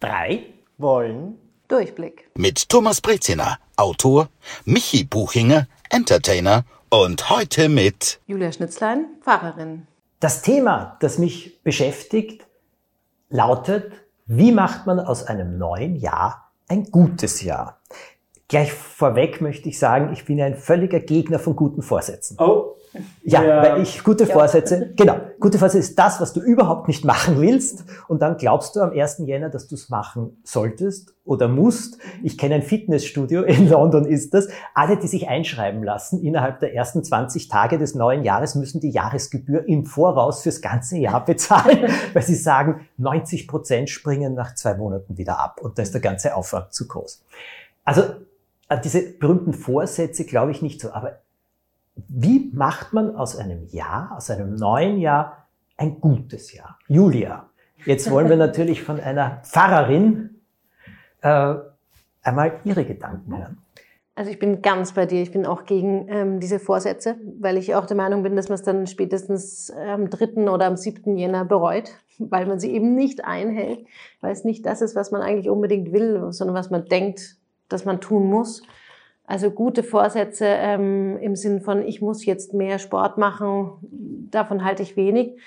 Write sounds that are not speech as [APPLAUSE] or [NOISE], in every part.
drei wollen Durchblick. Mit Thomas Breziner, Autor, Michi Buchinger, Entertainer und heute mit Julia Schnitzlein, Pfarrerin. Das Thema, das mich beschäftigt, lautet, wie macht man aus einem neuen Jahr ein gutes Jahr? Gleich vorweg möchte ich sagen, ich bin ein völliger Gegner von guten Vorsätzen. Oh. Ja, ja. weil ich gute ja. Vorsätze, genau, gute Vorsätze ist das, was du überhaupt nicht machen willst und dann glaubst du am 1. Jänner, dass du es machen solltest oder musst. Ich kenne ein Fitnessstudio, in London ist das. Alle, die sich einschreiben lassen, innerhalb der ersten 20 Tage des neuen Jahres müssen die Jahresgebühr im Voraus fürs ganze Jahr bezahlen, [LAUGHS] weil sie sagen, 90 Prozent springen nach zwei Monaten wieder ab und da ist der ganze Aufwand zu groß. Also diese berühmten Vorsätze glaube ich nicht so, aber wie macht man aus einem Jahr, aus einem neuen Jahr ein gutes Jahr? Julia, jetzt wollen wir [LAUGHS] natürlich von einer Pfarrerin äh, einmal ihre Gedanken hören. Also ich bin ganz bei dir. Ich bin auch gegen ähm, diese Vorsätze, weil ich auch der Meinung bin, dass man es dann spätestens am 3. oder am 7. Jänner bereut, weil man sie eben nicht einhält, weil es nicht das ist, was man eigentlich unbedingt will, sondern was man denkt, dass man tun muss. Also gute Vorsätze ähm, im Sinn von, ich muss jetzt mehr Sport machen, davon halte ich wenig.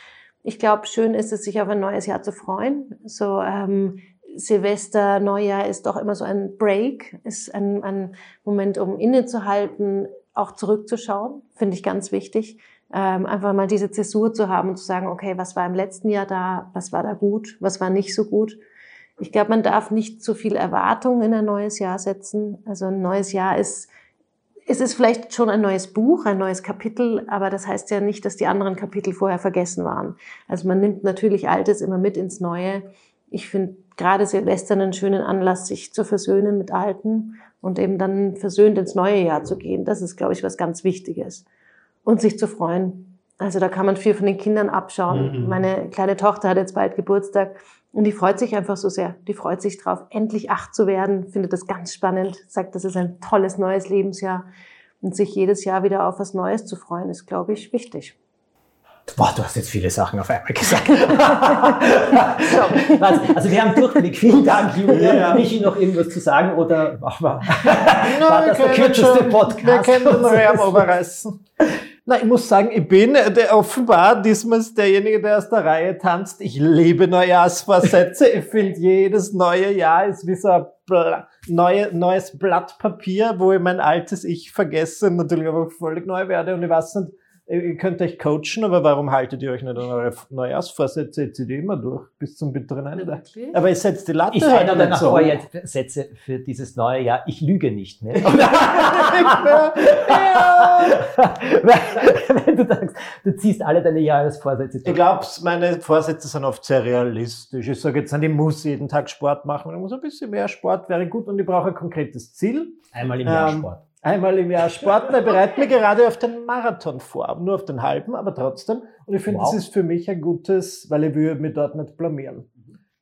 Ich glaube, schön ist es, sich auf ein neues Jahr zu freuen. So ähm, Silvester, Neujahr ist doch immer so ein Break, ist ein, ein Moment, um innezuhalten, auch zurückzuschauen, finde ich ganz wichtig. Ähm, einfach mal diese Zäsur zu haben und zu sagen, okay, was war im letzten Jahr da, was war da gut, was war nicht so gut ich glaube, man darf nicht zu viel Erwartung in ein neues Jahr setzen. Also ein neues Jahr ist, es ist vielleicht schon ein neues Buch, ein neues Kapitel, aber das heißt ja nicht, dass die anderen Kapitel vorher vergessen waren. Also man nimmt natürlich Altes immer mit ins Neue. Ich finde gerade Silvester einen schönen Anlass, sich zu versöhnen mit Alten und eben dann versöhnt ins neue Jahr zu gehen. Das ist, glaube ich, was ganz Wichtiges. Und sich zu freuen. Also da kann man viel von den Kindern abschauen. Mhm. Meine kleine Tochter hat jetzt bald Geburtstag und die freut sich einfach so sehr. Die freut sich drauf, endlich acht zu werden, findet das ganz spannend, sagt, das ist ein tolles neues Lebensjahr. Und sich jedes Jahr wieder auf was Neues zu freuen, ist, glaube ich, wichtig. Boah, du hast jetzt viele Sachen auf einmal gesagt. [LAUGHS] also wir haben Durchblick. Vielen Dank, Julia. Ja. Michi, noch irgendwas zu sagen oder machen [LAUGHS] wir, war das der kürzeste Podcast? Wir können den Rahmen überreißen. [LAUGHS] Na, ich muss sagen, ich bin der, offenbar diesmal derjenige, der aus der Reihe tanzt. Ich liebe Neujahrsvorsätze. ich finde, jedes neue Jahr ist wie so ein Bla neue, neues Blatt Papier, wo ich mein altes Ich vergesse und natürlich aber völlig neu werde. Und ich weiß nicht, ihr könnt euch coachen, aber warum haltet ihr euch nicht an eure Neujahrsvorsätze? Ihr zieht ihr immer durch bis zum bitteren Ende. Aber ihr setzt die Latte Ich halt ändere meine Vorsätze für dieses neue Jahr. Ich lüge nicht mehr. [LAUGHS] [LAUGHS] Wenn du sagst, du ziehst alle deine Jahresvorsätze durch. Ich glaube, meine Vorsätze sind oft sehr realistisch. Ich sage jetzt ich muss jeden Tag Sport machen. Ich muss ein bisschen mehr Sport, wäre gut und ich brauche ein konkretes Ziel. Einmal im Jahr ähm, Sport einmal im Jahr Sport. Ich bereite mich gerade auf den Marathon vor, nur auf den halben, aber trotzdem. Und ich finde, wow. das ist für mich ein gutes, weil ich will mich dort nicht blamieren.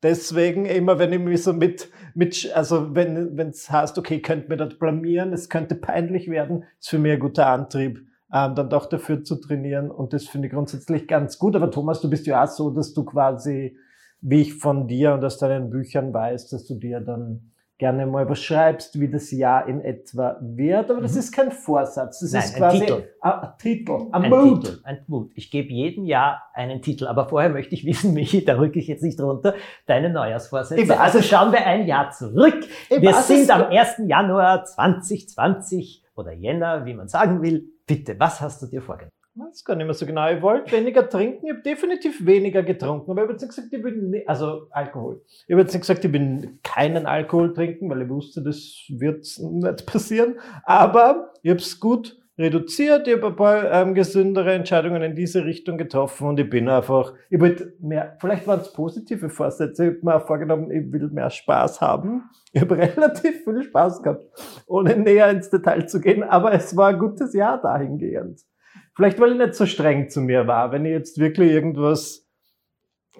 Deswegen immer, wenn ich mich so mit, mit also wenn es heißt, okay, könnte mir dort blamieren, es könnte peinlich werden, ist für mich ein guter Antrieb, ähm, dann doch dafür zu trainieren. Und das finde ich grundsätzlich ganz gut. Aber Thomas, du bist ja auch so, dass du quasi, wie ich von dir und aus deinen Büchern weiß, dass du dir dann gerne mal beschreibst, wie das Jahr in etwa wird. Aber das mhm. ist kein Vorsatz. Das Nein, ist quasi ein Titel. Ein, Titel, ein, ein Mut. Titel, ein Mut. Ich gebe jedem Jahr einen Titel. Aber vorher möchte ich wissen, [LAUGHS] Michi, da rücke ich jetzt nicht runter, deine Neujahrsvorsätze. Also schauen wir ein Jahr zurück. Wir sind am 1. Januar 2020 oder Jänner, wie man sagen will. Bitte, was hast du dir vorgenommen? Weiß gar nicht mehr so genau. Ich wollte weniger trinken. Ich habe definitiv weniger getrunken. Aber ich habe jetzt nicht gesagt, ich will nicht, also Alkohol. Ich habe jetzt nicht gesagt, ich will keinen Alkohol trinken, weil ich wusste, das wird nicht passieren. Aber ich habe es gut reduziert. Ich habe ein paar ähm, gesündere Entscheidungen in diese Richtung getroffen und ich bin einfach, ich wollte mehr, vielleicht waren es positive Vorsätze. Ich habe mir auch vorgenommen, ich will mehr Spaß haben. Ich habe [LAUGHS] relativ viel Spaß gehabt, ohne näher ins Detail zu gehen. Aber es war ein gutes Jahr dahingehend. Vielleicht, weil ich nicht so streng zu mir war. Wenn ich jetzt wirklich irgendwas,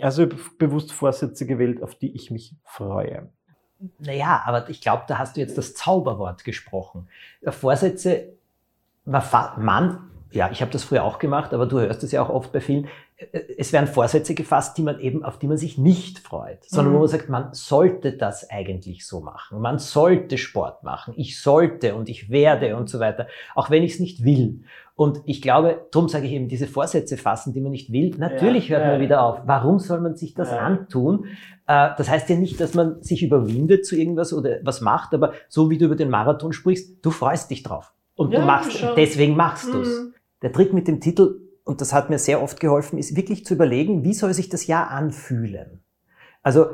also bewusst Vorsätze gewählt, auf die ich mich freue. Naja, aber ich glaube, da hast du jetzt das Zauberwort gesprochen. Vorsätze, man, ja, ich habe das früher auch gemacht, aber du hörst es ja auch oft bei vielen. Äh, es werden Vorsätze gefasst, die man eben, auf die man sich nicht freut, sondern mhm. wo man sagt, man sollte das eigentlich so machen. Man sollte Sport machen. Ich sollte und ich werde und so weiter. Auch wenn ich es nicht will. Und ich glaube, darum sage ich eben, diese Vorsätze fassen, die man nicht will, natürlich ja, hört man ja, wieder auf. Warum soll man sich das ja. antun? Äh, das heißt ja nicht, dass man sich überwindet zu irgendwas oder was macht, aber so wie du über den Marathon sprichst, du freust dich drauf. Und du machst, deswegen machst du's. Mhm. Der Trick mit dem Titel, und das hat mir sehr oft geholfen, ist wirklich zu überlegen, wie soll sich das Jahr anfühlen? Also,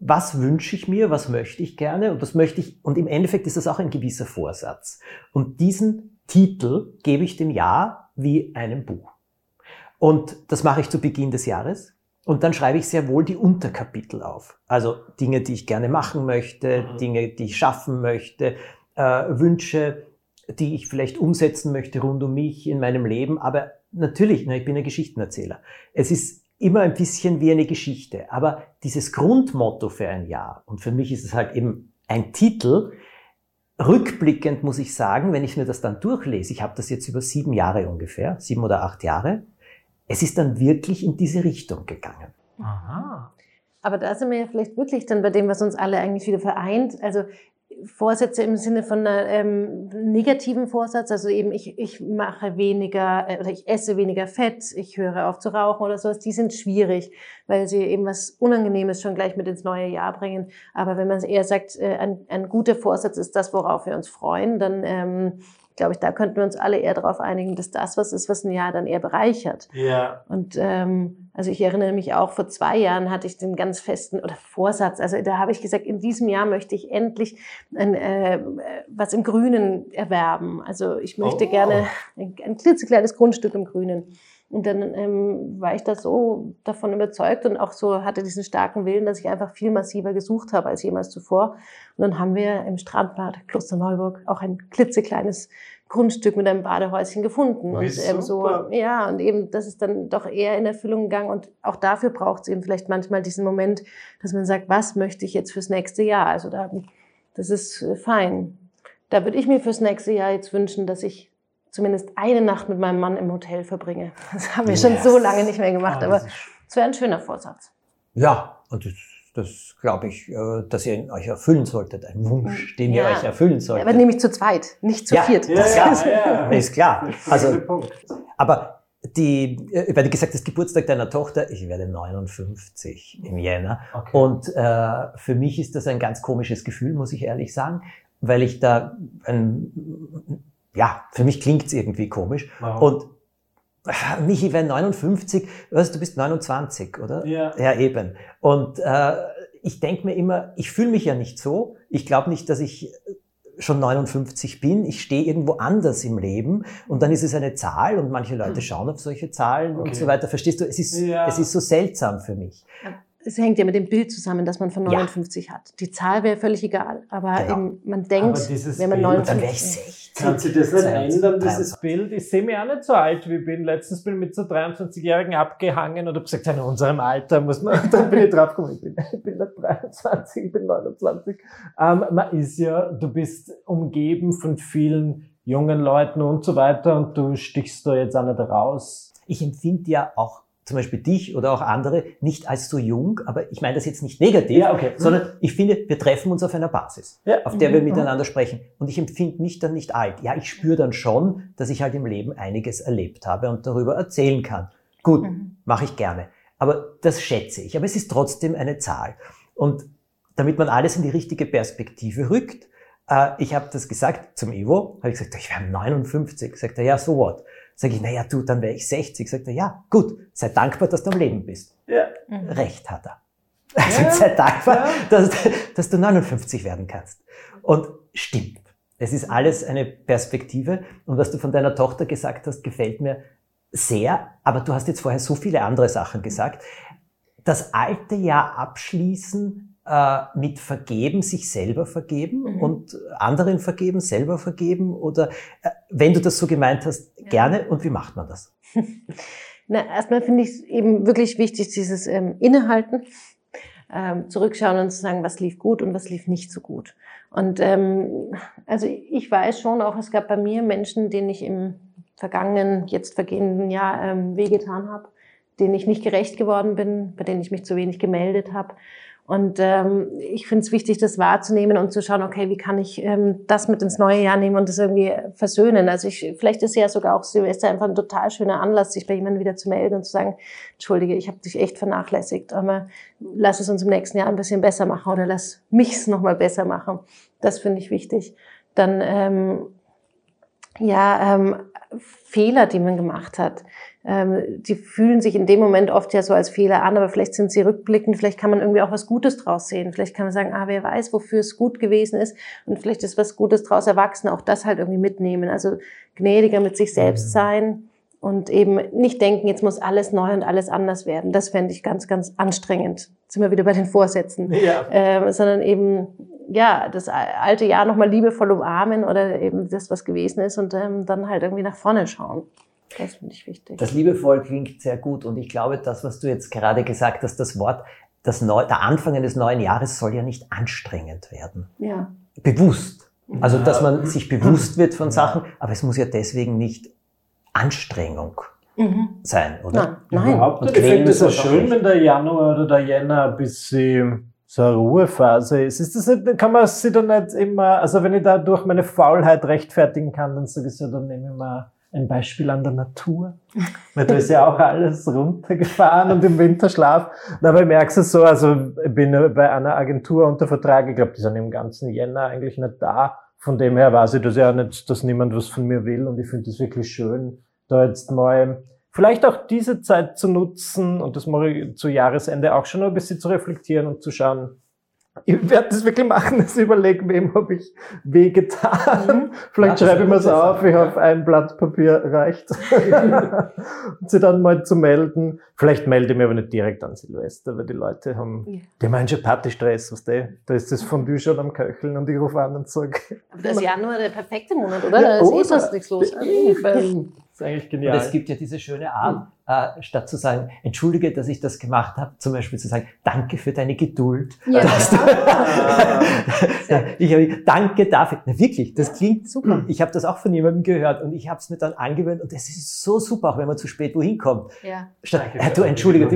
was wünsche ich mir, was möchte ich gerne und was möchte ich, und im Endeffekt ist das auch ein gewisser Vorsatz. Und diesen Titel gebe ich dem Jahr wie einem Buch. Und das mache ich zu Beginn des Jahres. Und dann schreibe ich sehr wohl die Unterkapitel auf. Also Dinge, die ich gerne machen möchte, mhm. Dinge, die ich schaffen möchte, äh, Wünsche, die ich vielleicht umsetzen möchte rund um mich in meinem Leben. Aber natürlich, na, ich bin ein Geschichtenerzähler. Es ist immer ein bisschen wie eine Geschichte. Aber dieses Grundmotto für ein Jahr, und für mich ist es halt eben ein Titel, Rückblickend muss ich sagen, wenn ich mir das dann durchlese, ich habe das jetzt über sieben Jahre ungefähr, sieben oder acht Jahre, es ist dann wirklich in diese Richtung gegangen. Aha. Aber da sind wir ja vielleicht wirklich dann bei dem, was uns alle eigentlich wieder vereint. Also Vorsätze im Sinne von einer ähm, negativen Vorsatz, also eben ich, ich mache weniger äh, oder ich esse weniger Fett, ich höre auf zu rauchen oder sowas, die sind schwierig, weil sie eben was Unangenehmes schon gleich mit ins neue Jahr bringen. Aber wenn man eher sagt, äh, ein, ein guter Vorsatz ist das, worauf wir uns freuen, dann ähm, glaube ich, da könnten wir uns alle eher darauf einigen, dass das was ist, was ein Jahr dann eher bereichert. Ja. Und ähm, also ich erinnere mich auch, vor zwei Jahren hatte ich den ganz festen oder Vorsatz. Also da habe ich gesagt, in diesem Jahr möchte ich endlich ein, äh, was im Grünen erwerben. Also ich möchte oh. gerne ein, ein klitzekleines Grundstück im Grünen. Und dann ähm, war ich da so davon überzeugt und auch so hatte diesen starken Willen, dass ich einfach viel massiver gesucht habe als jemals zuvor. Und dann haben wir im Strandbad Klosterneuburg auch ein klitzekleines Grundstück mit einem Badehäuschen gefunden. Und ähm, so, ja, und eben, das ist dann doch eher in Erfüllung gegangen. Und auch dafür braucht es eben vielleicht manchmal diesen Moment, dass man sagt, was möchte ich jetzt fürs nächste Jahr? Also da, das ist äh, fein. Da würde ich mir fürs nächste Jahr jetzt wünschen, dass ich zumindest eine Nacht mit meinem Mann im Hotel verbringe. Das haben wir yes. schon so lange nicht mehr gemacht, oh, aber es wäre ein schöner Vorsatz. Ja, und das, das glaube ich, äh, dass ihr euch erfüllen solltet, ein Wunsch, den ja. ihr euch erfüllen solltet. Aber nämlich zu zweit, nicht zu ja. viert. Ja, ja, [LAUGHS] ja, ist klar. Also, aber die, äh, weil du gesagt hast, Geburtstag deiner Tochter, ich werde 59 im Jänner. Okay. Und äh, für mich ist das ein ganz komisches Gefühl, muss ich ehrlich sagen, weil ich da ein ja, für mich klingt's irgendwie komisch. Wow. Und Michi, wenn 59, weißt, du bist 29, oder? Ja. Ja, eben. Und äh, ich denke mir immer, ich fühle mich ja nicht so. Ich glaube nicht, dass ich schon 59 bin, ich stehe irgendwo anders im Leben und dann ist es eine Zahl und manche Leute hm. schauen auf solche Zahlen okay. und so weiter. Verstehst du? Es ist, ja. es ist so seltsam für mich es hängt ja mit dem Bild zusammen, dass man von 59 ja. hat. Die Zahl wäre völlig egal, aber genau. eben, man denkt, wenn man 59 dann wäre ich 60. Kannst du das nicht ändern, dieses Bild? Ich sehe mich auch nicht so alt wie ich bin. Letztens bin ich mit so 23-Jährigen abgehangen und habe gesagt, in unserem Alter muss man, [LAUGHS] dann bin ich draufgekommen, ich bin, ich bin nicht 23, ich bin 29. Ähm, man ist ja, du bist umgeben von vielen jungen Leuten und so weiter und du stichst da jetzt auch nicht raus. Ich empfinde ja auch zum Beispiel dich oder auch andere nicht als so jung, aber ich meine das jetzt nicht negativ, ja, okay. sondern ich finde, wir treffen uns auf einer Basis, ja. auf der wir mhm. miteinander sprechen. Und ich empfinde mich dann nicht alt. Ja, ich spüre dann schon, dass ich halt im Leben einiges erlebt habe und darüber erzählen kann. Gut, mhm. mache ich gerne. Aber das schätze ich. Aber es ist trotzdem eine Zahl. Und damit man alles in die richtige Perspektive rückt, äh, ich habe das gesagt zum Ivo, habe ich gesagt, ich wäre 59. Sagt er, ja, so what? Sage ich, naja, du, dann wäre ich 60. Sagt er, ja, gut, sei dankbar, dass du am Leben bist. Ja. Mhm. Recht hat er. Also ja, sei dankbar, ja. dass, dass du 59 werden kannst. Und stimmt. Es ist alles eine Perspektive. Und was du von deiner Tochter gesagt hast, gefällt mir sehr. Aber du hast jetzt vorher so viele andere Sachen gesagt. Das alte Jahr abschließen äh, mit vergeben, sich selber vergeben mhm. und anderen vergeben, selber vergeben? Oder äh, wenn du das so gemeint hast, ja. gerne. Und wie macht man das? [LAUGHS] Na, erstmal finde ich es eben wirklich wichtig, dieses ähm, Innehalten, ähm, zurückschauen und zu sagen, was lief gut und was lief nicht so gut. Und ähm, also ich weiß schon auch, es gab bei mir Menschen, denen ich im vergangenen, jetzt vergehenden Jahr ähm, wehgetan habe, denen ich nicht gerecht geworden bin, bei denen ich mich zu wenig gemeldet habe. Und ähm, ich finde es wichtig, das wahrzunehmen und zu schauen, okay, wie kann ich ähm, das mit ins neue Jahr nehmen und das irgendwie versöhnen. Also ich, vielleicht ist ja sogar auch Silvester einfach ein total schöner Anlass, sich bei jemandem wieder zu melden und zu sagen, entschuldige, ich habe dich echt vernachlässigt, aber lass es uns im nächsten Jahr ein bisschen besser machen oder lass mich es nochmal besser machen. Das finde ich wichtig. Dann ähm, ja, ähm, Fehler, die man gemacht hat ähm, die fühlen sich in dem Moment oft ja so als Fehler an, aber vielleicht sind sie rückblickend, vielleicht kann man irgendwie auch was Gutes draus sehen. Vielleicht kann man sagen, ah, wer weiß, wofür es gut gewesen ist und vielleicht ist was Gutes draus erwachsen, auch das halt irgendwie mitnehmen. Also gnädiger mit sich selbst mhm. sein und eben nicht denken, jetzt muss alles neu und alles anders werden. Das fände ich ganz, ganz anstrengend. Jetzt sind wir wieder bei den Vorsätzen. Ja. Ähm, sondern eben, ja, das alte Jahr nochmal liebevoll umarmen oder eben das, was gewesen ist und ähm, dann halt irgendwie nach vorne schauen. Das finde ich wichtig. Das liebevoll klingt sehr gut und ich glaube, das, was du jetzt gerade gesagt hast, das Wort, das Neu der Anfang eines neuen Jahres soll ja nicht anstrengend werden. Ja. Bewusst. Also, dass man sich bewusst wird von Sachen, aber es muss ja deswegen nicht Anstrengung mhm. sein, oder? Nein. Nein. Überhaupt nicht. Ich finde es ja schön, wenn der Januar oder der Jänner ein bisschen so eine Ruhephase ist. Ist das nicht, kann man sich dann nicht immer, also wenn ich da durch meine Faulheit rechtfertigen kann, dann sage ich so, dann nehme ich mal ein Beispiel an der Natur. [LAUGHS] Weil da ist ja auch alles runtergefahren und im Winterschlaf. Aber ich merke es so, also ich bin bei einer Agentur unter Vertrag, ich glaube, die sind im ganzen Jänner eigentlich nicht da. Von dem her weiß ich das ja nicht, dass niemand was von mir will und ich finde es wirklich schön, da jetzt mal vielleicht auch diese Zeit zu nutzen und das mache ich zu Jahresende auch schon ein bisschen zu reflektieren und zu schauen, ich werde das wirklich machen, [LAUGHS] dass ich überlege, wem habe ich wehgetan. Mhm. Vielleicht ja, schreibe ich mir es auf, ich hoffe, ein Blatt Papier reicht. und [LAUGHS] sie dann mal zu melden. Vielleicht melde ich mich aber nicht direkt an Silvester, weil die Leute haben, ja. die haben schon Partystress, was du? Da ist das Fondue schon am Köcheln und ich rufe an und sage. Aber das ist Januar der perfekte Monat, oder? Ja, da ist eh sonst nichts los. Das ist eigentlich genial. Und es gibt ja diese schöne Art, äh, statt zu sagen, entschuldige, dass ich das gemacht habe, zum Beispiel zu sagen, danke für deine Geduld. Ja. Du, [LAUGHS] [LAUGHS] ich, danke dafür. Na, wirklich, das klingt super. Ich habe das auch von jemandem gehört und ich habe es mir dann angewöhnt und es ist so super, auch wenn man zu spät wohin kommt. Ja. Statt, äh, du entschuldige,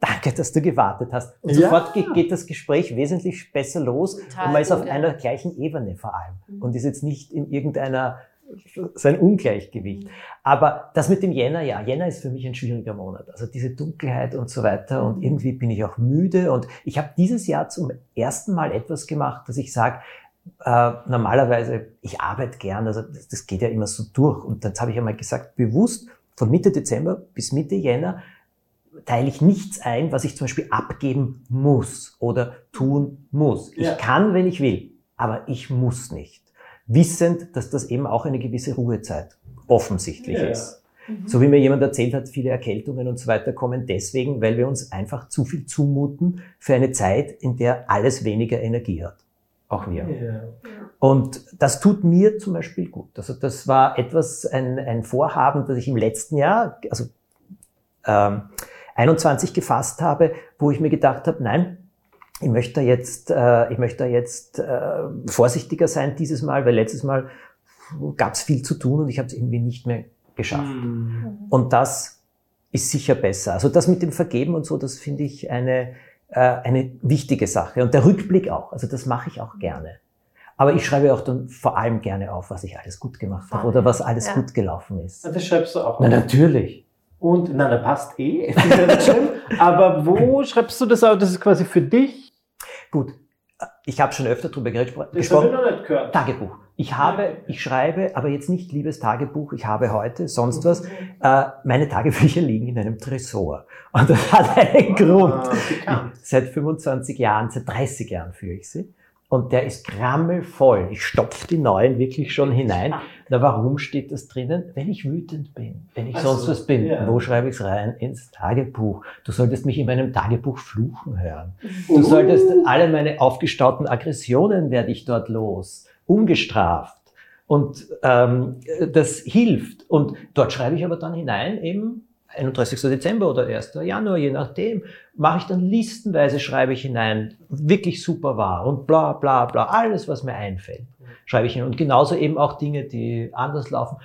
danke, dass du gewartet hast. Und ja. sofort geht, geht, das Gespräch wesentlich besser los Total und man ist auf einer gleichen Ebene vor allem mhm. und ist jetzt nicht in irgendeiner sein Ungleichgewicht. Aber das mit dem Jänner, ja, Jänner ist für mich ein schwieriger Monat. Also diese Dunkelheit und so weiter. Und irgendwie bin ich auch müde. Und ich habe dieses Jahr zum ersten Mal etwas gemacht, dass ich sage, äh, normalerweise, ich arbeite gern, also das, das geht ja immer so durch. Und dann habe ich einmal gesagt, bewusst von Mitte Dezember bis Mitte Jänner teile ich nichts ein, was ich zum Beispiel abgeben muss oder tun muss. Ja. Ich kann, wenn ich will, aber ich muss nicht wissend, dass das eben auch eine gewisse Ruhezeit offensichtlich ja. ist. Mhm. So wie mir jemand erzählt hat, viele Erkältungen und so weiter kommen deswegen, weil wir uns einfach zu viel zumuten für eine Zeit, in der alles weniger Energie hat. Auch wir. Ja. Und das tut mir zum Beispiel gut. Also das war etwas, ein, ein Vorhaben, das ich im letzten Jahr, also ähm, 21 gefasst habe, wo ich mir gedacht habe, nein, ich möchte jetzt, äh, ich möchte jetzt äh, vorsichtiger sein dieses Mal, weil letztes Mal gab es viel zu tun und ich habe es irgendwie nicht mehr geschafft. Mhm. Und das ist sicher besser. Also das mit dem Vergeben und so, das finde ich eine, äh, eine wichtige Sache. Und der Rückblick auch. Also das mache ich auch gerne. Aber ich schreibe auch dann vor allem gerne auf, was ich alles gut gemacht habe oder was alles ja. gut gelaufen ist. Das schreibst du auch. Na, natürlich. Und, na, da passt eh. [LAUGHS] Aber wo schreibst du das auf? Das ist quasi für dich Gut, ich habe schon öfter darüber gesprochen. Das ich noch nicht gehört. Tagebuch. Ich habe, ich schreibe, aber jetzt nicht liebes Tagebuch, ich habe heute, sonst was. Äh, meine Tagebücher liegen in einem Tresor. Und das hat einen Grund. Ah, seit 25 Jahren, seit 30 Jahren führe ich sie und der ist krammelvoll. Ich stopfe die neuen wirklich schon hinein. Na, warum steht das drinnen? Wenn ich wütend bin, wenn ich also, sonst was bin, ja. wo schreibe ich es rein? Ins Tagebuch. Du solltest mich in meinem Tagebuch fluchen hören. Du uh. solltest alle meine aufgestauten Aggressionen werde ich dort los, ungestraft. Und ähm, das hilft. Und dort schreibe ich aber dann hinein eben 31. Dezember oder 1. Januar, je nachdem, mache ich dann listenweise, schreibe ich hinein, wirklich super war und bla bla bla, alles, was mir einfällt, schreibe ich hinein. Und genauso eben auch Dinge, die anders laufen.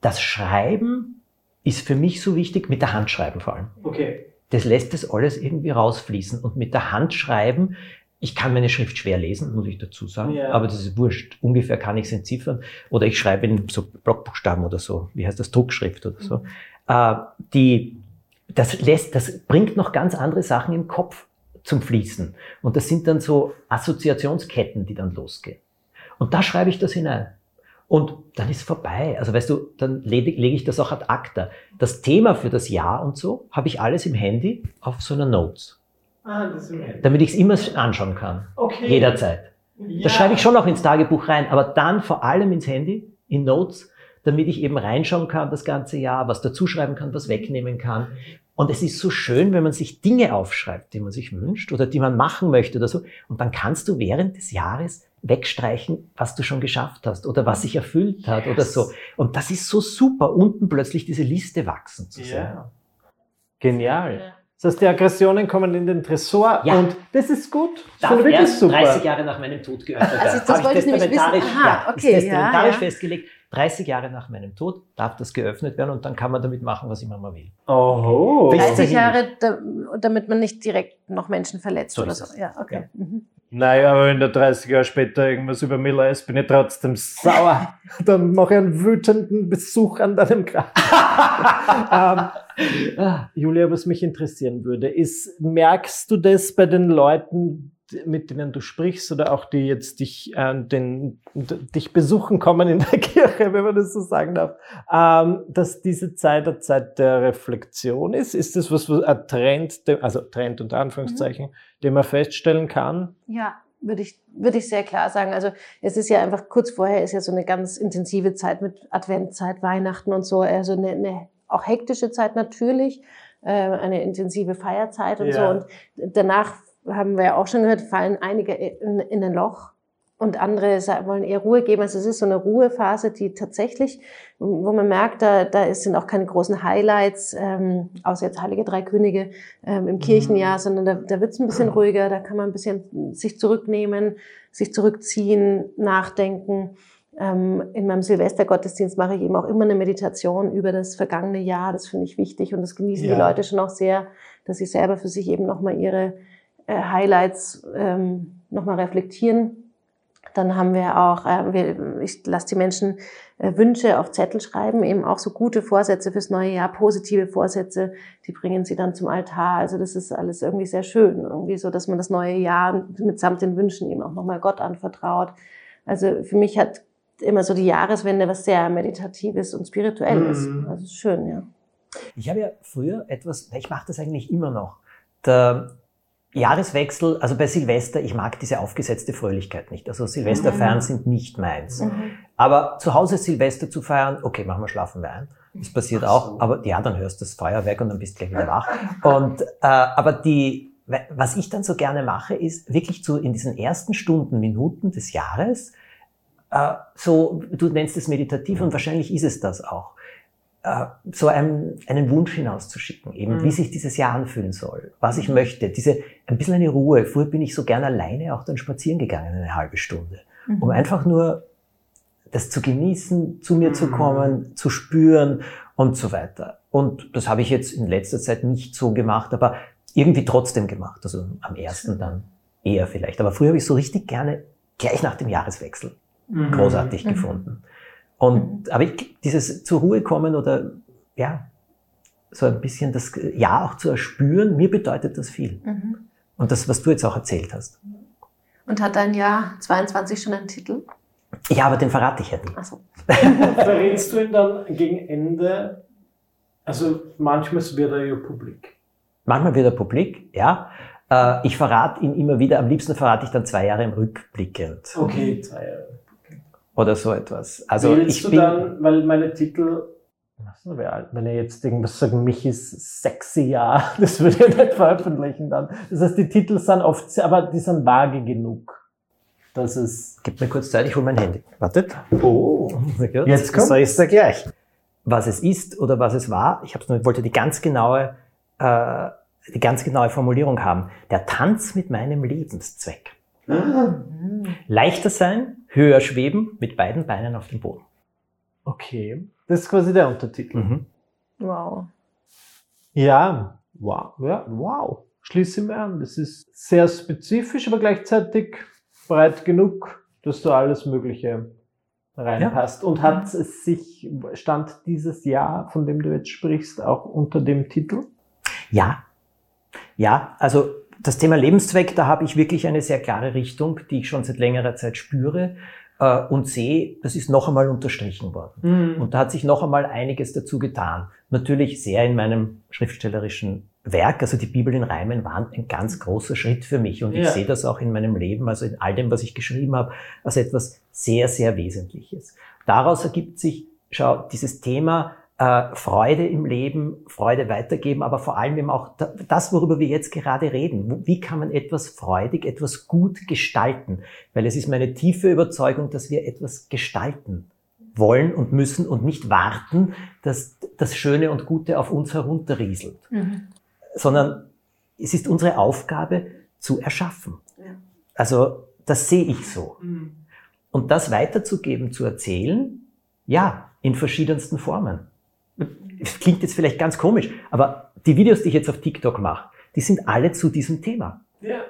das Schreiben ist für mich so wichtig, mit der Hand schreiben vor allem. Okay. Das lässt das alles irgendwie rausfließen. Und mit der Hand schreiben, ich kann meine Schrift schwer lesen, muss ich dazu sagen, Ja. aber das ist wurscht. Ungefähr kann ich es entziffern. Oder ich schreibe in so Blockbuchstaben oder so, wie heißt das, Druckschrift oder so. Äh, die, das lässt, das bringt noch ganz andere Sachen im Kopf zum Fließen. Und das sind dann so Assoziationsketten, die dann losgehen. Und da schreibe ich das hinein. Und dann ist vorbei. Also weißt du, dann lege ich das auch ad acta. Das Thema für das Jahr und so habe ich alles im Handy auf so einer Notes, Ah, das ist im Ende. damit ich es immer anschauen kann. Okay. Jederzeit. Ja. Das schreibe ich schon auch ins Tagebuch rein, aber dann vor allem ins Handy, in Notes, damit ich eben reinschauen kann das ganze Jahr, was dazuschreiben kann, was wegnehmen kann. Und es ist so schön, wenn man sich Dinge aufschreibt, die man sich wünscht oder die man machen möchte oder so. Und dann kannst du während des Jahres wegstreichen, was du schon geschafft hast oder was sich erfüllt hat oder so. Und das ist so super, unten plötzlich diese Liste wachsen zu sehen. Ja. Genial. Das heißt, die Aggressionen kommen in den Tresor Ja. und das ist gut. Das Darf wirklich super. 30 Jahre nach meinem Tod geöffnet werden. Also das Habe wollte ich nämlich testamentarisch- wissen. Aha, ja, okay, ist ja, testamentarisch ja. festgelegt. 30 Jahre nach meinem Tod darf das geöffnet werden und dann kann man damit machen, was immer man will. Oho. Bis 30 dahin. Jahre, da, damit man nicht direkt noch Menschen verletzt So oder ist so. Ja, okay. Mhm. Naja, aber wenn der 30 Jahre später irgendwas über mich lässt, bin ich trotzdem sauer. [LAUGHS] Dann mache ich einen wütenden Besuch an deinem Grab. [LAUGHS] ähm, ah, Julia, was mich interessieren würde, ist, merkst du das bei den Leuten, mit denen du sprichst oder auch die jetzt dich, äh, den, dich besuchen kommen in der [LAUGHS] Kirche, wenn man das so sagen darf, ähm, dass diese Zeit eine Zeit der Reflexion ist? Ist das was, was ein Trend, also Trend unter Anführungszeichen, den man feststellen kann? Ja, würde ich, würde ich sehr klar sagen. Also es ist ja einfach, kurz vorher ist ja so eine ganz intensive Zeit mit Adventzeit, Weihnachten und so, also eine, eine auch hektische Zeit natürlich, äh, eine intensive Feierzeit und Ja. so. Und danach haben wir ja auch schon gehört, fallen einige in, in ein Loch und andere wollen eher Ruhe geben. Also es ist so eine Ruhephase, die tatsächlich, wo man merkt, da, da ist- sind auch keine großen Highlights, ähm, außer jetzt Heilige Drei Könige ähm, im Kirchenjahr, sondern da, da wird es ein bisschen ruhiger, da kann man ein bisschen sich zurücknehmen, sich zurückziehen, nachdenken. Ähm, in meinem Silvestergottesdienst mache ich eben auch immer eine Meditation über das vergangene Jahr. Das finde ich wichtig und das genießen Ja. die Leute schon auch sehr, dass sie selber für sich eben nochmal ihre Highlights ähm, nochmal reflektieren. Dann haben wir auch, äh, wir, ich lasse die Menschen äh, Wünsche auf Zettel schreiben, eben auch so gute Vorsätze fürs neue Jahr, positive Vorsätze, die bringen sie dann zum Altar. Also das ist alles irgendwie sehr schön, irgendwie so, dass man das neue Jahr mitsamt den Wünschen eben auch nochmal Gott anvertraut. Also für mich hat immer so die Jahreswende was sehr Meditatives und Spirituelles. Mhm. Also schön, ja. Ich habe ja früher etwas, ich mache das eigentlich immer noch. Der Jahreswechsel, also bei Silvester, ich mag diese aufgesetzte Fröhlichkeit nicht. Also Silvesterfeiern Mhm. sind nicht meins. Aber zu Hause Silvester zu feiern, okay, machen wir schlafen wir ein. Das passiert auch, aber ja, dann hörst du das Feuerwerk und dann bist du gleich wieder wach. Und, äh, aber die, was ich dann so gerne mache, ist wirklich zu, in diesen ersten Stunden, Minuten des Jahres, äh, so, du nennst es meditativ und wahrscheinlich ist es das auch, so einen, einen Wunsch hinauszuschicken, eben Mhm. wie sich dieses Jahr anfühlen soll, was ich möchte, diese, ein bisschen eine Ruhe. Früher bin ich so gern alleine auch dann spazieren gegangen, eine halbe Stunde, um einfach nur das zu genießen, zu mir zu Mhm. kommen, zu spüren und so weiter. Und das habe ich jetzt in letzter Zeit nicht so gemacht, aber irgendwie trotzdem gemacht. Also am ersten dann eher vielleicht. Aber früher habe ich so richtig gerne gleich nach dem Jahreswechsel großartig Mhm. gefunden. Und aber ich, dieses zur Ruhe kommen oder ja, so ein bisschen das Ja auch zu erspüren, mir bedeutet das viel. Mhm. Und das, was du jetzt auch erzählt hast. Und hat dein Jahr 22 schon einen Titel? Ja, aber den verrate ich ja nicht. Achso. Verrätst [LAUGHS] du ihn dann gegen Ende? Also manchmal wird er ja publik. Manchmal wird er publik, ja. Äh, Ich verrate ihn immer wieder, am liebsten verrate ich dann zwei Jahre im Rückblickend Okay, zwei Jahre. Oder so etwas. Also Willst ich du bin, dann, weil meine Titel, ist wenn ich jetzt irgendwas sage, Michis sexy Jahr, [LAUGHS] das würde ich nicht veröffentlichen dann. Das heißt, die Titel sind oft, sehr- aber die sind vage genug. Das ist, gib mir kurz Zeit, ich hole mein Handy. Wartet. oh, Jetzt kommt's. sag ich's dir gleich. Was es ist oder was es war, ich hab's nur, wollte die ganz genaue, äh, die ganz genaue Formulierung haben. Der Tanz mit meinem Lebenszweck. Leichter sein, höher schweben, mit beiden Beinen auf dem Boden. Okay. Das ist quasi der Untertitel. Mhm. Wow. Ja, wow. Ja, wow. Schließe mir an. Das ist sehr spezifisch, aber gleichzeitig breit genug, dass du alles Mögliche reinpasst. Und hat es sich, stand dieses Jahr, von dem du jetzt sprichst, auch unter dem Titel? Ja. Ja, also das Thema Lebenszweck, da habe ich wirklich eine sehr klare Richtung, die ich schon seit längerer Zeit spüre äh, und sehe, das ist noch einmal unterstrichen worden. Und da hat sich noch einmal einiges dazu getan. Natürlich sehr in meinem schriftstellerischen Werk, also die Bibel in Reimen waren ein ganz großer Schritt für mich und ich Ja. sehe das auch in meinem Leben, also in all dem, was ich geschrieben habe, als etwas sehr, sehr Wesentliches. Daraus ergibt sich, schau, dieses Thema äh, Freude im Leben, Freude weitergeben, aber vor allem eben auch da- das, worüber wir jetzt gerade reden. Wie kann man etwas freudig, etwas gut gestalten? Weil es ist meine tiefe Überzeugung, dass wir etwas gestalten wollen und müssen und nicht warten, dass das Schöne und Gute auf uns herunterrieselt, sondern es ist unsere Aufgabe zu erschaffen. Ja. Also das sehe ich so. Und das weiterzugeben, zu erzählen, ja, in verschiedensten Formen. Es klingt jetzt vielleicht ganz komisch, aber die Videos, die ich jetzt auf TikTok mache, die sind alle zu diesem Thema.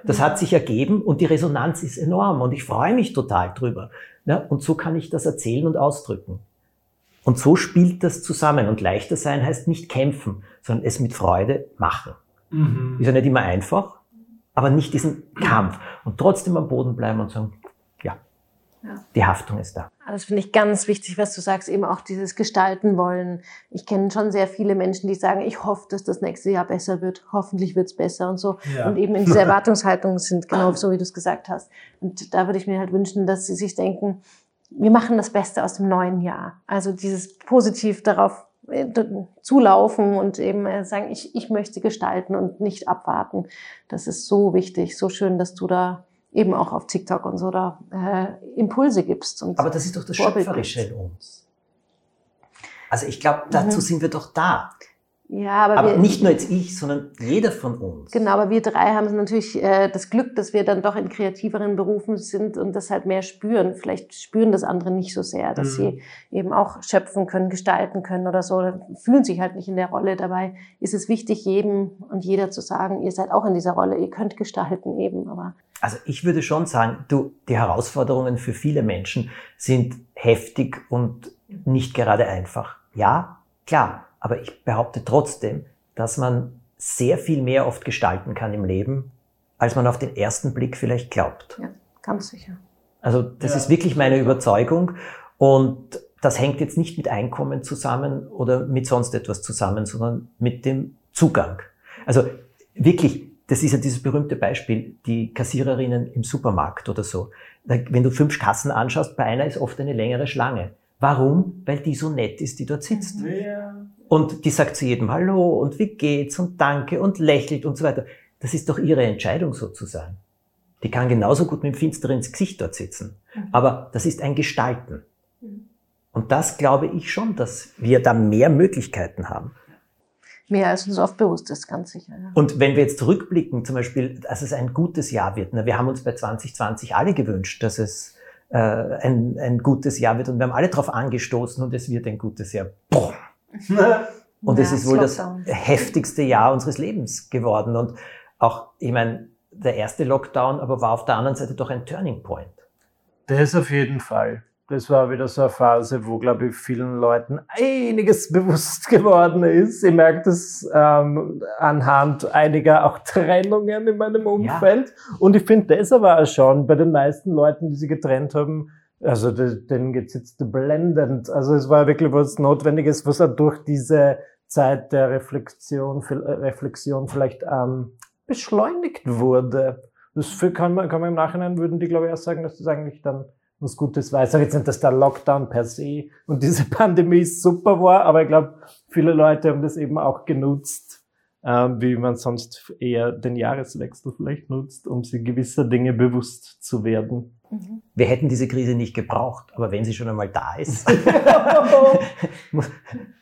Das hat sich ergeben und die Resonanz ist enorm und ich freue mich total drüber. Ja, und so kann ich das erzählen und ausdrücken. Und so spielt das zusammen. Und leichter sein heißt nicht kämpfen, sondern es mit Freude machen. Ist ja nicht immer einfach, aber nicht diesen Kampf. Und trotzdem am Boden bleiben und sagen, ja, Ja. die Haftung ist da. Das finde ich ganz wichtig, was du sagst, eben auch dieses Gestalten wollen. Ich kenne schon sehr viele Menschen, die sagen, ich hoffe, dass das nächste Jahr besser wird. Hoffentlich wird es besser und so. Ja. Und eben in dieser Erwartungshaltung sind genau so, wie du es gesagt hast. Und da würde ich mir halt wünschen, dass sie sich denken, wir machen das Beste aus dem neuen Jahr. Also dieses positiv darauf äh, zulaufen und eben äh, sagen, ich, ich möchte gestalten und nicht abwarten. Das ist so wichtig, so schön, dass du da eben auch auf TikTok und so da äh, Impulse gibst. Und Aber das ist doch das Vorbild Schöpferische in uns. Also ich glaube, dazu Mhm. sind wir doch da. Ja, aber, Aber wir, nicht nur jetzt ich, sondern jeder von uns. Genau, aber wir drei haben natürlich äh, das Glück, dass wir dann doch in kreativeren Berufen sind und das halt mehr spüren. Vielleicht spüren das andere nicht so sehr, dass Mhm. sie eben auch schöpfen können, gestalten können oder so, fühlen sich halt nicht in der Rolle. Dabei ist es wichtig, jedem und jeder zu sagen, ihr seid auch in dieser Rolle, ihr könnt gestalten eben, aber Also ich würde schon sagen, du, die Herausforderungen für viele Menschen sind heftig und nicht gerade einfach. Ja, klar, aber ich behaupte trotzdem, dass man sehr viel mehr oft gestalten kann im Leben, als man auf den ersten Blick vielleicht glaubt. ja, ganz sicher. Also das Ja. ist wirklich meine Überzeugung und das hängt jetzt nicht mit Einkommen zusammen oder mit sonst etwas zusammen, sondern mit dem Zugang. Also wirklich, das ist ja dieses berühmte Beispiel, die Kassiererinnen im Supermarkt oder so. Wenn du fünf Kassen anschaust, bei einer ist oft eine längere Schlange. Warum? Weil die so nett ist, die dort sitzt. Und die sagt zu jedem Hallo und wie geht's und Danke und lächelt und so weiter. Das ist doch ihre Entscheidung so zu sein. Die kann genauso gut mit dem finsteren ins Gesicht dort sitzen. Aber das ist ein Gestalten. Und das glaube ich schon, dass wir da mehr Möglichkeiten haben. Mehr als uns oft bewusst ist, ganz sicher. Ja. Und wenn wir jetzt zurückblicken, zum Beispiel, dass es ein gutes Jahr wird, ne, wir haben uns bei 2020 alle gewünscht, dass es äh, ein, ein gutes Jahr wird und wir haben alle darauf angestoßen und es wird ein gutes Jahr. Boah. Und es Ja, ist wohl das Lockdown. heftigste Jahr unseres Lebens geworden. Und auch, ich meine, der erste Lockdown, aber war auf der anderen Seite doch ein Turning Point. Das auf jeden Fall. Das war wieder so eine Phase, wo, glaube ich, vielen Leuten einiges [LAUGHS] bewusst geworden ist. Ich merke das ähm, anhand einiger auch Trennungen in meinem Umfeld. Und ich finde, das aber auch schon bei den meisten Leuten, die sie getrennt haben, also de- denen geht's jetzt blendend. Also es war wirklich was Notwendiges, was auch durch diese Zeit der Reflexion, äh, Reflexion vielleicht ähm, beschleunigt wurde. Das für- kann man, kann man im Nachhinein, würden die, glaube ich, auch sagen, dass das eigentlich dann was Gutes war. Ich sage jetzt nicht, dass der Lockdown per se und diese [LAUGHS] Pandemie super war, aber ich glaube, viele Leute haben das eben auch genutzt, ähm, wie man sonst eher den Jahreswechsel vielleicht nutzt, um sich gewisser Dinge bewusst zu werden. Mhm. Wir hätten diese Krise nicht gebraucht, aber wenn sie schon einmal da ist, [LAUGHS] [LAUGHS] muss,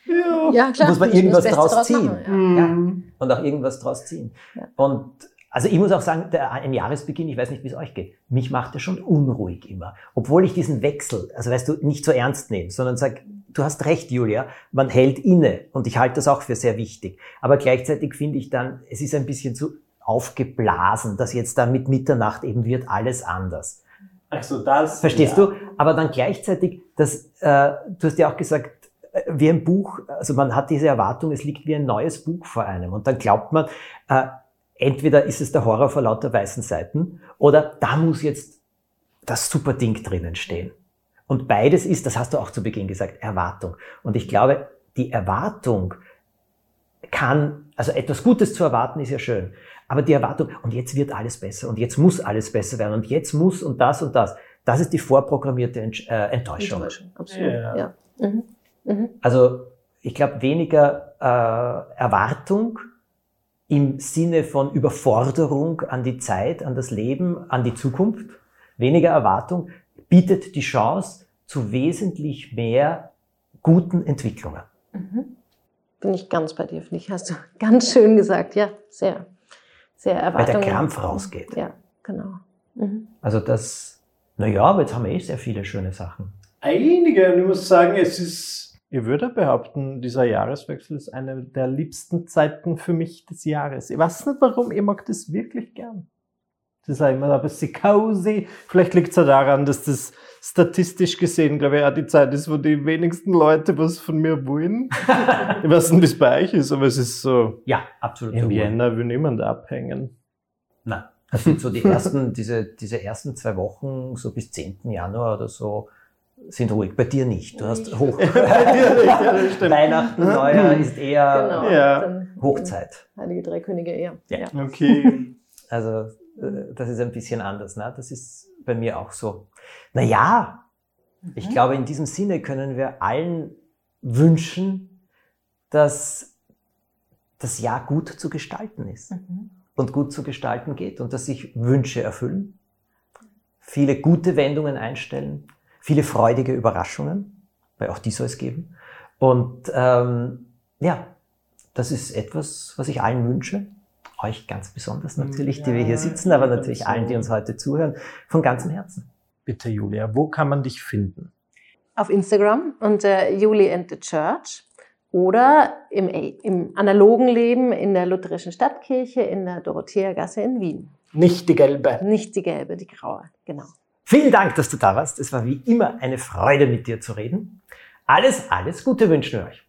ja. Ja, klar. Muss man irgendwas draus ziehen. machen, ja. Mhm. und auch irgendwas draus ziehen. Ja. Und Also ich muss auch sagen, der, ein Jahresbeginn, ich weiß nicht, wie es euch geht, mich macht er schon unruhig immer. Obwohl ich diesen Wechsel, also weißt du, nicht so ernst nehme, sondern sag, du hast recht, Julia, man hält inne und ich halte das auch für sehr wichtig. Aber gleichzeitig finde ich dann, es ist ein bisschen zu aufgeblasen, dass jetzt dann mit Mitternacht eben wird alles anders. Also das. Verstehst ja. du? Aber dann gleichzeitig, dass, äh, du hast ja auch gesagt, äh, wie ein Buch, also man hat diese Erwartung, es liegt wie ein neues Buch vor einem und dann glaubt man, äh, entweder ist es der Horror vor lauter weißen Seiten oder da muss jetzt das super Ding drinnen stehen. Und beides ist, das hast du auch zu Beginn gesagt, Erwartung. Und ich glaube, die Erwartung kann, also etwas Gutes zu erwarten ist ja schön, aber die Erwartung, und jetzt wird alles besser und jetzt muss alles besser werden und jetzt muss und das und das, das ist die vorprogrammierte äh, Enttäuschung. Enttäuschung. Absolut, ja. ja. Mhm. Mhm. Also ich glaube, weniger äh, Erwartung, im Sinne von Überforderung an die Zeit, an das Leben, an die Zukunft, weniger Erwartung, bietet die Chance zu wesentlich mehr guten Entwicklungen. Mhm. Bin ich ganz bei dir, finde ich, hast du [LAUGHS] ganz schön gesagt, ja, sehr, sehr Erwartung. Weil der Krampf rausgeht. Ja, genau. Mhm. Also das, naja, aber jetzt haben wir eh sehr viele schöne Sachen. Einige, und ich muss sagen, es ist ich würde behaupten, dieser Jahreswechsel ist eine der liebsten Zeiten für mich des Jahres. Ich weiß nicht warum, ich mag das wirklich gern. Das ist auch immer ein bisschen cozy. Vielleicht liegt es ja daran, dass das statistisch gesehen, glaube ich, auch die Zeit ist, wo die wenigsten Leute was von mir wollen. ich weiß nicht, wie es bei euch ist, aber es ist so. Ja, absolut. Im Jänner will niemand abhängen. Nein. Das sind so die ersten, diese, diese ersten zwei Wochen, so bis 10. Januar oder so, sind ruhig. Bei dir nicht. Du hast hoch. [LAUGHS] Weihnachten, Neujahr ist eher genau, ja. Hochzeit. Heilige Drei Könige eher. Ja. ja. Okay. Also äh, das ist ein bisschen anders. Ne? Das ist bei mir auch so. Naja, mhm. ich glaube, in diesem Sinne können wir allen wünschen, dass das Jahr gut zu gestalten ist mhm. und gut zu gestalten geht und dass sich Wünsche erfüllen, viele gute Wendungen einstellen viele freudige Überraschungen, weil auch die soll es geben. Und ähm, ja, das ist etwas, was ich allen wünsche. Euch ganz besonders natürlich, ja, die wir hier sitzen, aber natürlich allen, die uns heute zuhören, von ganzem Herzen. Bitte, Julia, wo kann man dich finden? Auf Instagram unter Julie and the Church oder im, im analogen Leben in der Lutherischen Stadtkirche in der Dorotheergasse in Wien. Nicht die gelbe. Nicht die gelbe, die graue, genau. Vielen Dank, dass du da warst. Es war wie immer eine Freude, mit dir zu reden. Alles, alles Gute wünschen wir euch.